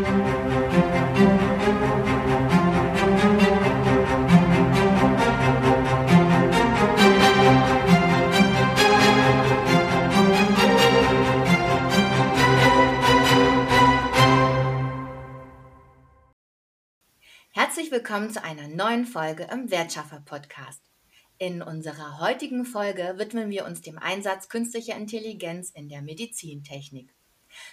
Herzlich willkommen zu einer neuen Folge im Wertschaffer Podcast. In unserer heutigen Folge widmen wir uns dem Einsatz künstlicher Intelligenz in der Medizintechnik.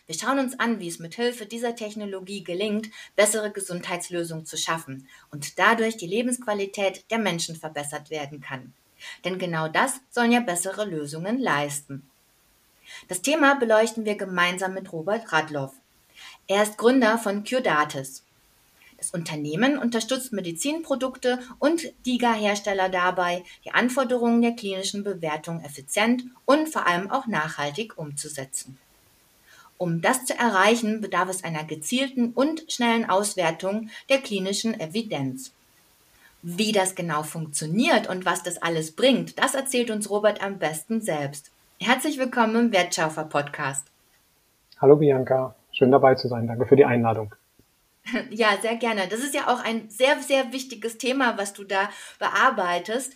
Wir schauen uns an, wie es mit Hilfe dieser Technologie gelingt, bessere Gesundheitslösungen zu schaffen und dadurch die Lebensqualität der Menschen verbessert werden kann. Denn genau das sollen ja bessere Lösungen leisten. Das Thema beleuchten wir gemeinsam mit Robert Radloff. Er ist Gründer von Curedatis. Das Unternehmen unterstützt Medizinprodukte und DIGA-Hersteller dabei, die Anforderungen der klinischen Bewertung effizient und vor allem auch nachhaltig umzusetzen. Um das zu erreichen, bedarf es einer gezielten und schnellen Auswertung der klinischen Evidenz. Wie das genau funktioniert und was das alles bringt, das erzählt uns Robert am besten selbst. Herzlich willkommen im Wertschaufer Podcast. Hallo Bianca, schön dabei zu sein. Danke für die Einladung. Ja, sehr gerne. Das ist ja auch ein sehr, sehr wichtiges Thema, was du da bearbeitest.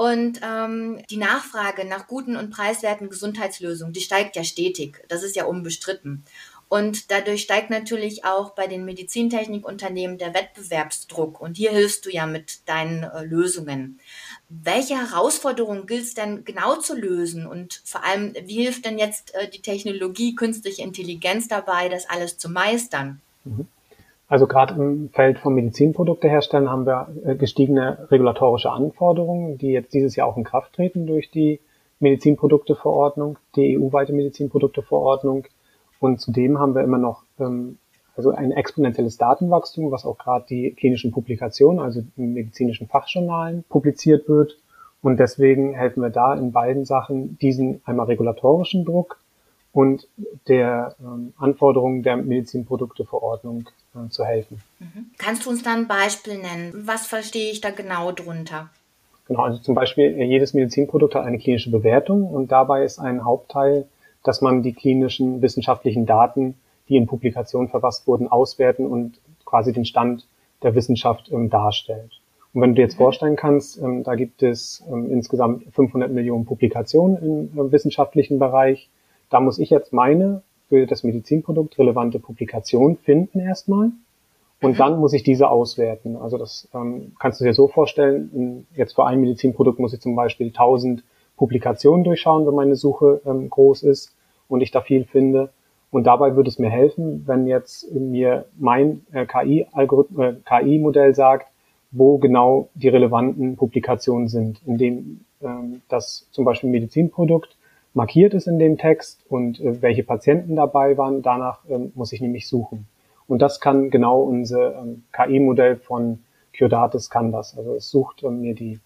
Und ähm, die Nachfrage nach guten und preiswerten Gesundheitslösungen, die steigt ja stetig. Das ist ja unbestritten. Und dadurch steigt natürlich auch bei den Medizintechnikunternehmen der Wettbewerbsdruck. Und hier hilfst du ja mit deinen äh, Lösungen. Welche Herausforderungen gilt es denn genau zu lösen? Und vor allem, wie hilft denn jetzt äh, die Technologie, künstliche Intelligenz dabei, das alles zu meistern? Mhm. Also gerade im Feld von Medizinprodukteherstellern haben wir äh, gestiegene regulatorische Anforderungen, die jetzt dieses Jahr auch in Kraft treten durch die Medizinprodukteverordnung, die EU-weite Medizinprodukteverordnung. Und zudem haben wir immer noch ähm, also ein exponentielles Datenwachstum, was auch gerade die klinischen Publikationen, also in medizinischen Fachjournalen publiziert wird. Und deswegen helfen wir da in beiden Sachen diesen einmal regulatorischen Druck und der ähm, Anforderungen der Medizinprodukteverordnung äh, zu helfen. Mhm. Kannst du uns da ein Beispiel nennen? Was verstehe ich da genau drunter? Genau, also zum Beispiel äh, jedes Medizinprodukt hat eine klinische Bewertung und dabei ist ein Hauptteil, dass man die klinischen wissenschaftlichen Daten, die in Publikationen verfasst wurden, auswerten und quasi den Stand der Wissenschaft ähm, darstellt. Und wenn du dir jetzt mhm. vorstellen kannst, ähm, da gibt es ähm, insgesamt 500 Millionen Publikationen im äh, wissenschaftlichen Bereich da muss ich jetzt meine für das Medizinprodukt relevante Publikation finden erstmal. Und mhm. dann muss ich diese auswerten. Also das ähm, kannst du dir so vorstellen, jetzt für ein Medizinprodukt muss ich zum Beispiel 1000 Publikationen durchschauen, wenn meine Suche ähm, groß ist und ich da viel finde. Und dabei würde es mir helfen, wenn jetzt mir mein äh, KI-Algorithmus, äh, KI-Modell sagt, wo genau die relevanten Publikationen sind, indem ähm, das zum Beispiel ein Medizinprodukt markiert ist in dem Text und äh, welche Patienten dabei waren. Danach ähm, muss ich nämlich suchen. Und das kann genau unser ähm, KI-Modell von Curatis kann das. Also es sucht ähm, mir die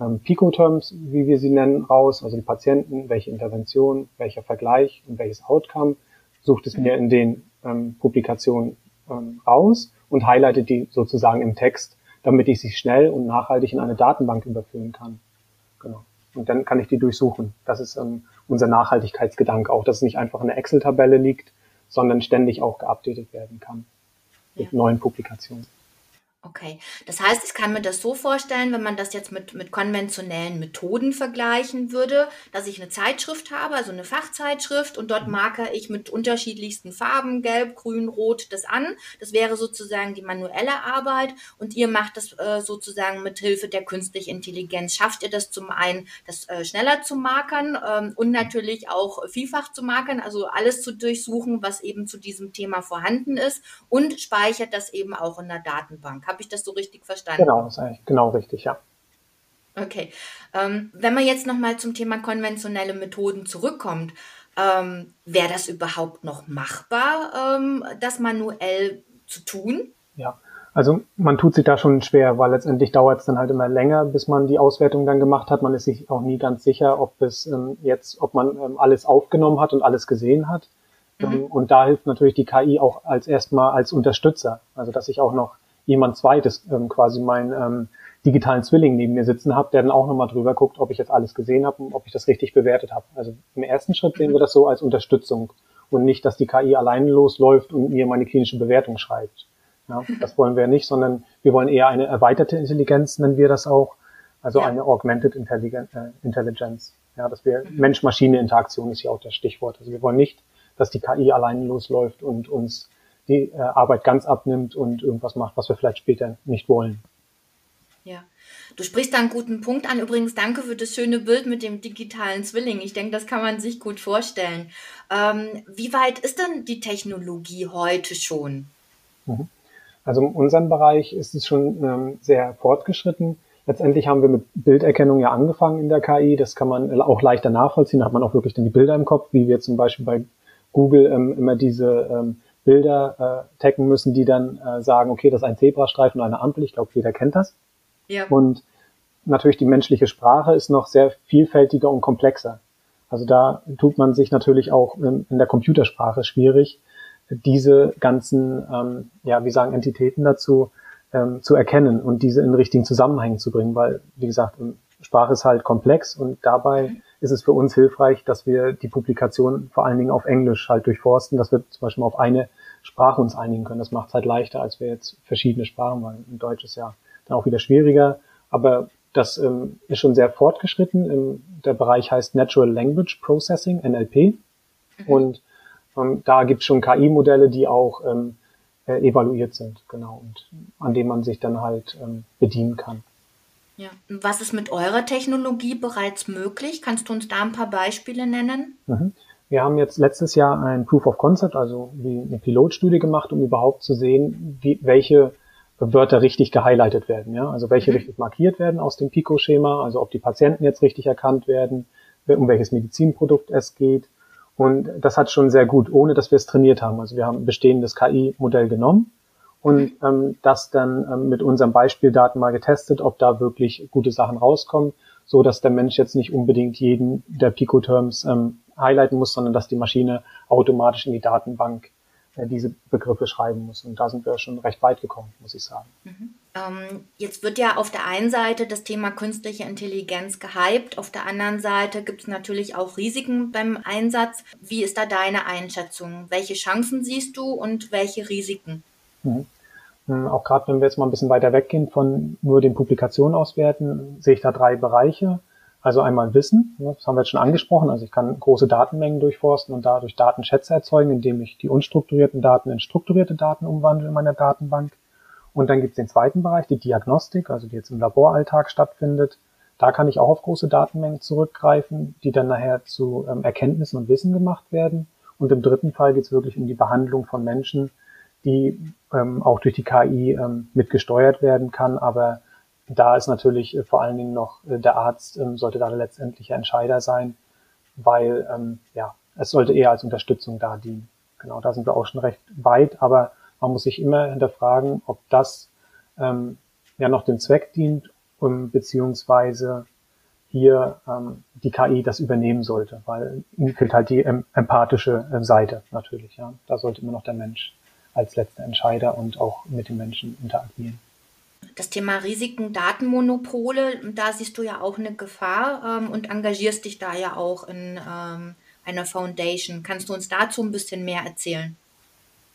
ähm, Pico-Terms, wie wir sie nennen, raus, also die Patienten, welche Intervention, welcher Vergleich und welches Outcome, sucht es mir in den ähm, Publikationen ähm, raus und highlightet die sozusagen im Text, damit ich sie schnell und nachhaltig in eine Datenbank überführen kann. Genau. Und dann kann ich die durchsuchen. Das ist ähm, unser Nachhaltigkeitsgedanke auch, dass es nicht einfach in der Excel-Tabelle liegt, sondern ständig auch geupdatet werden kann mit ja. neuen Publikationen. Okay, das heißt, ich kann mir das so vorstellen, wenn man das jetzt mit, mit konventionellen Methoden vergleichen würde, dass ich eine Zeitschrift habe, also eine Fachzeitschrift, und dort mhm. marke ich mit unterschiedlichsten Farben, gelb, grün, rot, das an. Das wäre sozusagen die manuelle Arbeit und ihr macht das äh, sozusagen mit Hilfe der künstlichen Intelligenz. Schafft ihr das zum einen, das äh, schneller zu markern ähm, und natürlich auch vielfach zu markern, also alles zu durchsuchen, was eben zu diesem Thema vorhanden ist und speichert das eben auch in der Datenbank. Habe ich das so richtig verstanden? Genau, das ist eigentlich genau richtig, ja. Okay. Ähm, wenn man jetzt nochmal zum Thema konventionelle Methoden zurückkommt, ähm, wäre das überhaupt noch machbar, ähm, das manuell zu tun? Ja, also man tut sich da schon schwer, weil letztendlich dauert es dann halt immer länger, bis man die Auswertung dann gemacht hat. Man ist sich auch nie ganz sicher, ob es ähm, jetzt, ob man ähm, alles aufgenommen hat und alles gesehen hat. Mhm. Ähm, und da hilft natürlich die KI auch als erstmal als Unterstützer. Also dass ich auch noch jemand zweites, ähm, quasi meinen ähm, digitalen Zwilling neben mir sitzen habe, der dann auch nochmal drüber guckt, ob ich jetzt alles gesehen habe und ob ich das richtig bewertet habe. Also im ersten Schritt sehen wir das so als Unterstützung. und nicht, dass die KI alleine losläuft und mir meine klinische Bewertung schreibt. Ja, das wollen wir nicht, sondern wir wollen eher eine erweiterte Intelligenz, nennen wir das auch, also ja. eine Augmented äh, Intelligence. Ja, dass wir Mensch-Maschine-Interaktion ist ja auch das Stichwort. Also wir wollen nicht, dass die KI alleine losläuft und uns die Arbeit ganz abnimmt und irgendwas macht, was wir vielleicht später nicht wollen. Ja. Du sprichst da einen guten Punkt an. Übrigens, danke für das schöne Bild mit dem digitalen Zwilling. Ich denke, das kann man sich gut vorstellen. Ähm, wie weit ist denn die Technologie heute schon? Mhm. Also in unserem Bereich ist es schon ähm, sehr fortgeschritten. Letztendlich haben wir mit Bilderkennung ja angefangen in der KI. Das kann man auch leichter nachvollziehen. Da hat man auch wirklich dann die Bilder im Kopf, wie wir zum Beispiel bei Google ähm, immer diese ähm, Bilder äh, taggen müssen, die dann äh, sagen, okay, das ist ein Zebrastreifen und eine Ampel. Ich glaube, jeder kennt das. Ja. Und natürlich die menschliche Sprache ist noch sehr vielfältiger und komplexer. Also da tut man sich natürlich auch in, in der Computersprache schwierig, diese ganzen, ähm, ja, wie sagen, Entitäten dazu ähm, zu erkennen und diese in richtigen Zusammenhängen zu bringen, weil, wie gesagt, Sprache ist halt komplex und dabei ist es für uns hilfreich, dass wir die Publikation vor allen Dingen auf Englisch halt durchforsten, dass wir zum Beispiel auf eine Sprache uns einigen können. Das macht es halt leichter, als wir jetzt verschiedene Sprachen, weil in Deutsch ist ja dann auch wieder schwieriger. Aber das ähm, ist schon sehr fortgeschritten. Ähm, der Bereich heißt Natural Language Processing, NLP. Mhm. Und ähm, da gibt es schon KI-Modelle, die auch ähm, äh, evaluiert sind, genau, und an denen man sich dann halt ähm, bedienen kann. Ja. Was ist mit eurer Technologie bereits möglich? Kannst du uns da ein paar Beispiele nennen? Mhm. Wir haben jetzt letztes Jahr ein Proof of Concept, also wie eine Pilotstudie gemacht, um überhaupt zu sehen, wie, welche Wörter richtig gehighlightet werden, ja, also welche mhm. richtig markiert werden aus dem Pico-Schema, also ob die Patienten jetzt richtig erkannt werden, um welches Medizinprodukt es geht. Und das hat schon sehr gut, ohne dass wir es trainiert haben. Also wir haben ein bestehendes KI-Modell genommen und ähm, das dann ähm, mit unseren Beispieldaten mal getestet, ob da wirklich gute Sachen rauskommen, so dass der Mensch jetzt nicht unbedingt jeden der Pico-Terms ähm, highlighten muss, sondern dass die Maschine automatisch in die Datenbank äh, diese Begriffe schreiben muss. Und da sind wir schon recht weit gekommen, muss ich sagen. Mhm. Ähm, jetzt wird ja auf der einen Seite das Thema künstliche Intelligenz gehypt, auf der anderen Seite gibt es natürlich auch Risiken beim Einsatz. Wie ist da deine Einschätzung? Welche Chancen siehst du und welche Risiken? Mhm. mhm auch gerade wenn wir jetzt mal ein bisschen weiter weggehen von nur den Publikationen auswerten, sehe ich da drei Bereiche. Also einmal Wissen, ne, das haben wir jetzt schon angesprochen. Also ich kann große Datenmengen durchforsten und dadurch Datenschätze erzeugen, indem ich die unstrukturierten Daten in strukturierte Daten umwandle in meiner Datenbank. Und dann gibt es den zweiten Bereich, die Diagnostik, also die jetzt im Laboralltag stattfindet. Da kann ich auch auf große Datenmengen zurückgreifen, die dann nachher zu ähm, Erkenntnissen und Wissen gemacht werden. Und im dritten Fall geht es wirklich um die Behandlung von Menschen, die ähm, auch durch die KI ähm, mitgesteuert werden kann, aber da ist natürlich äh, vor allen Dingen noch äh, der Arzt ähm, sollte da der letztendliche Entscheider sein, weil ähm, ja es sollte eher als Unterstützung da dienen. Genau, da sind wir auch schon recht weit, aber man muss sich immer hinterfragen, ob das ähm, ja noch dem Zweck dient, um, beziehungsweise hier ähm, die KI das übernehmen sollte, weil ihm fehlt halt die ähm, empathische äh, Seite natürlich. Ja, da sollte immer noch der Mensch als letzter Entscheider und auch mit den Menschen interagieren. Das Thema Risiken, Datenmonopole, da siehst du ja auch eine Gefahr ähm, und engagierst dich da ja auch in ähm, einer Foundation. Kannst du uns dazu ein bisschen mehr erzählen?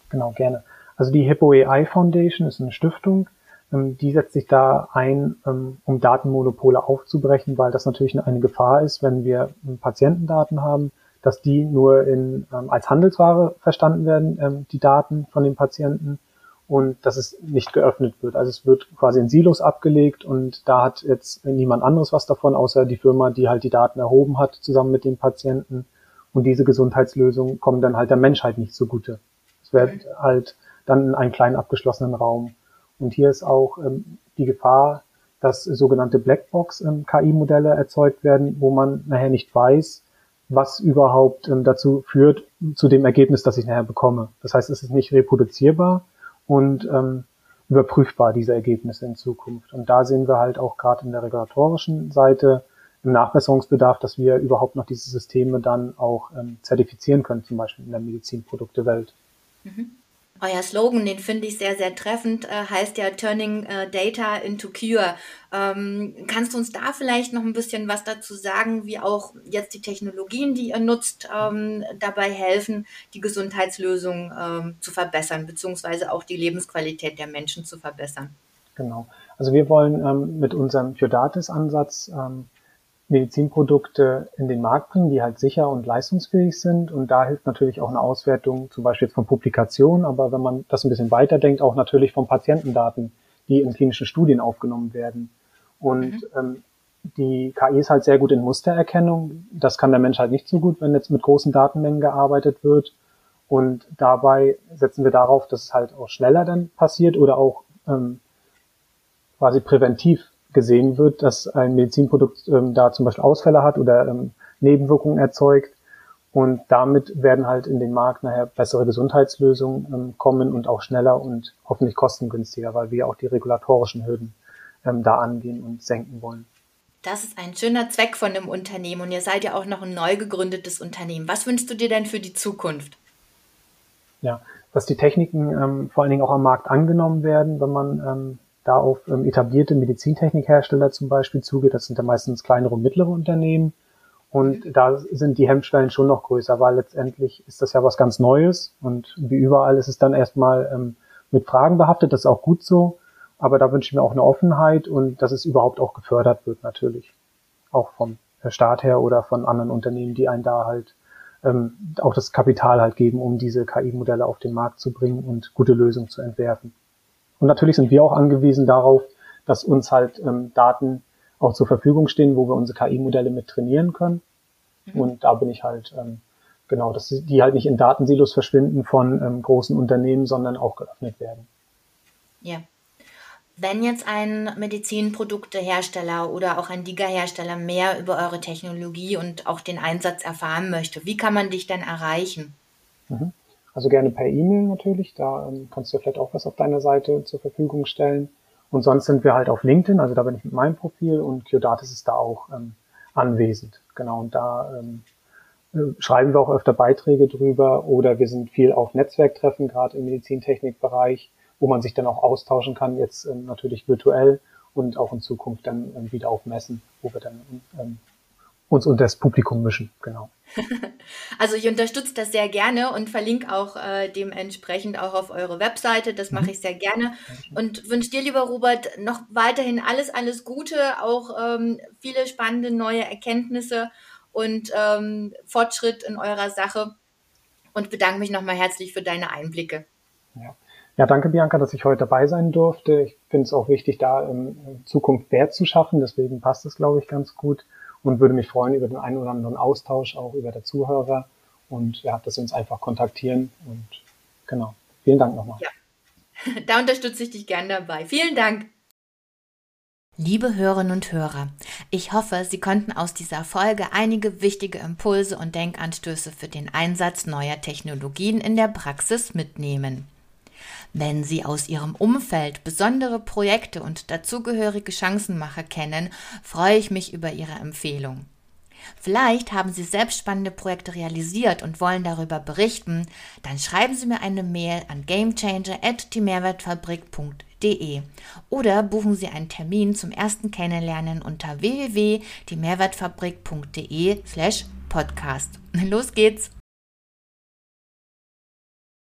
Genau, gerne. Also die Hippo AI Foundation ist eine Stiftung, ähm, die setzt sich da ein, ähm, um Datenmonopole aufzubrechen, weil das natürlich eine Gefahr ist, wenn wir ähm, Patientendaten haben, dass die nur in, ähm, als Handelsware verstanden werden, ähm, die Daten von den Patienten und dass es nicht geöffnet wird. Also es wird quasi in Silos abgelegt und da hat jetzt niemand anderes was davon, außer die Firma, die halt die Daten erhoben hat, zusammen mit dem Patienten. Und diese Gesundheitslösungen kommen dann halt der Menschheit nicht zugute. Es wird halt dann in einen kleinen abgeschlossenen Raum. Und hier ist auch ähm, die Gefahr, dass sogenannte Blackbox-KI-Modelle ähm, erzeugt werden, wo man nachher nicht weiß, was überhaupt ähm, dazu führt, zu dem Ergebnis, das ich nachher bekomme. Das heißt, es ist nicht reproduzierbar und ähm, überprüfbar, diese Ergebnisse in Zukunft. Und da sehen wir halt auch gerade in der regulatorischen Seite im Nachbesserungsbedarf, dass wir überhaupt noch diese Systeme dann auch ähm, zertifizieren können, zum Beispiel in der Medizinproduktewelt. Mhm. Euer Slogan, den finde ich sehr, sehr treffend, äh, heißt ja Turning äh, Data into Cure. Ähm, kannst du uns da vielleicht noch ein bisschen was dazu sagen, wie auch jetzt die Technologien, die ihr nutzt, ähm, dabei helfen, die Gesundheitslösung ähm, zu verbessern, beziehungsweise auch die Lebensqualität der Menschen zu verbessern? Genau. Also wir wollen mit unserem Pyodatis-Ansatz ähm, Medizinprodukte in den Markt bringen, die halt sicher und leistungsfähig sind. Und da hilft natürlich auch eine Auswertung, zum Beispiel von Publikationen, aber wenn man das ein bisschen weiterdenkt, auch natürlich von Patientendaten, die in klinischen Studien aufgenommen werden. Und mhm. ähm, die KI ist halt sehr gut in Mustererkennung. Das kann der Mensch halt nicht so gut, wenn jetzt mit großen Datenmengen gearbeitet wird. Und dabei setzen wir darauf, dass es halt auch schneller dann passiert oder auch ähm, quasi präventiv gesehen wird, dass ein Medizinprodukt ähm, da zum Beispiel Ausfälle hat oder ähm, Nebenwirkungen erzeugt. Und damit werden halt in den Markt nachher bessere Gesundheitslösungen ähm, kommen und auch schneller und hoffentlich kostengünstiger, weil wir auch die regulatorischen Hürden ähm, da angehen und senken wollen. Das ist ein schöner Zweck von dem Unternehmen und ihr seid ja auch noch ein neu gegründetes Unternehmen. Was wünschst du dir denn für die Zukunft? Ja, dass die Techniken ähm, vor allen Dingen auch am Markt angenommen werden, wenn man ähm, da auf ähm, etablierte Medizintechnikhersteller zum Beispiel zugeht. Das sind ja meistens kleinere und mittlere Unternehmen. Und da sind die Hemmschwellen schon noch größer, weil letztendlich ist das ja was ganz Neues und wie überall ist es dann erstmal ähm, mit Fragen behaftet. Das ist auch gut so. Aber da wünsche ich mir auch eine Offenheit und dass es überhaupt auch gefördert wird natürlich. Auch vom Staat her oder von anderen Unternehmen, die einen da halt ähm, auch das Kapital halt geben, um diese KI-Modelle auf den Markt zu bringen und gute Lösungen zu entwerfen. Und natürlich sind wir auch angewiesen darauf, dass uns halt ähm, Daten auch zur Verfügung stehen, wo wir unsere KI-Modelle mit trainieren können. Mhm. Und da bin ich halt, ähm, genau, dass die halt nicht in Datensilos verschwinden von ähm, großen Unternehmen, sondern auch geöffnet werden. Ja. Wenn jetzt ein Medizinproduktehersteller oder auch ein Diga-Hersteller mehr über eure Technologie und auch den Einsatz erfahren möchte, wie kann man dich denn erreichen? Mhm. Also gerne per E-Mail natürlich, da ähm, kannst du vielleicht auch was auf deiner Seite zur Verfügung stellen. Und sonst sind wir halt auf LinkedIn, also da bin ich mit meinem Profil und Qdatis ist da auch ähm, anwesend. Genau, und da ähm, äh, schreiben wir auch öfter Beiträge drüber oder wir sind viel auf Netzwerktreffen, gerade im Medizintechnikbereich, wo man sich dann auch austauschen kann, jetzt ähm, natürlich virtuell und auch in Zukunft dann ähm, wieder auf Messen, wo wir dann ähm, uns unter das Publikum mischen, genau. Also ich unterstütze das sehr gerne und verlinke auch äh, dementsprechend auch auf eure Webseite. Das mache mhm. ich sehr gerne und wünsche dir, lieber Robert, noch weiterhin alles, alles Gute, auch ähm, viele spannende neue Erkenntnisse und ähm, Fortschritt in eurer Sache und bedanke mich nochmal herzlich für deine Einblicke. Ja. ja, danke Bianca, dass ich heute dabei sein durfte. Ich finde es auch wichtig, da in Zukunft Wert zu schaffen. Deswegen passt es, glaube ich, ganz gut und würde mich freuen über den einen oder anderen Austausch, auch über der Zuhörer und ja, dass Sie uns einfach kontaktieren und genau. Vielen Dank nochmal. Ja, da unterstütze ich dich gern dabei. Vielen Dank. Liebe Hörerinnen und Hörer, ich hoffe, Sie konnten aus dieser Folge einige wichtige Impulse und Denkanstöße für den Einsatz neuer Technologien in der Praxis mitnehmen. Wenn Sie aus Ihrem Umfeld besondere Projekte und dazugehörige Chancenmacher kennen, freue ich mich über Ihre Empfehlung. Vielleicht haben Sie selbst spannende Projekte realisiert und wollen darüber berichten, dann schreiben Sie mir eine Mail an gamechanger@diemehrwertfabrik.de oder buchen Sie einen Termin zum ersten Kennenlernen unter www.diemehrwertfabrik.de/podcast. Los geht's!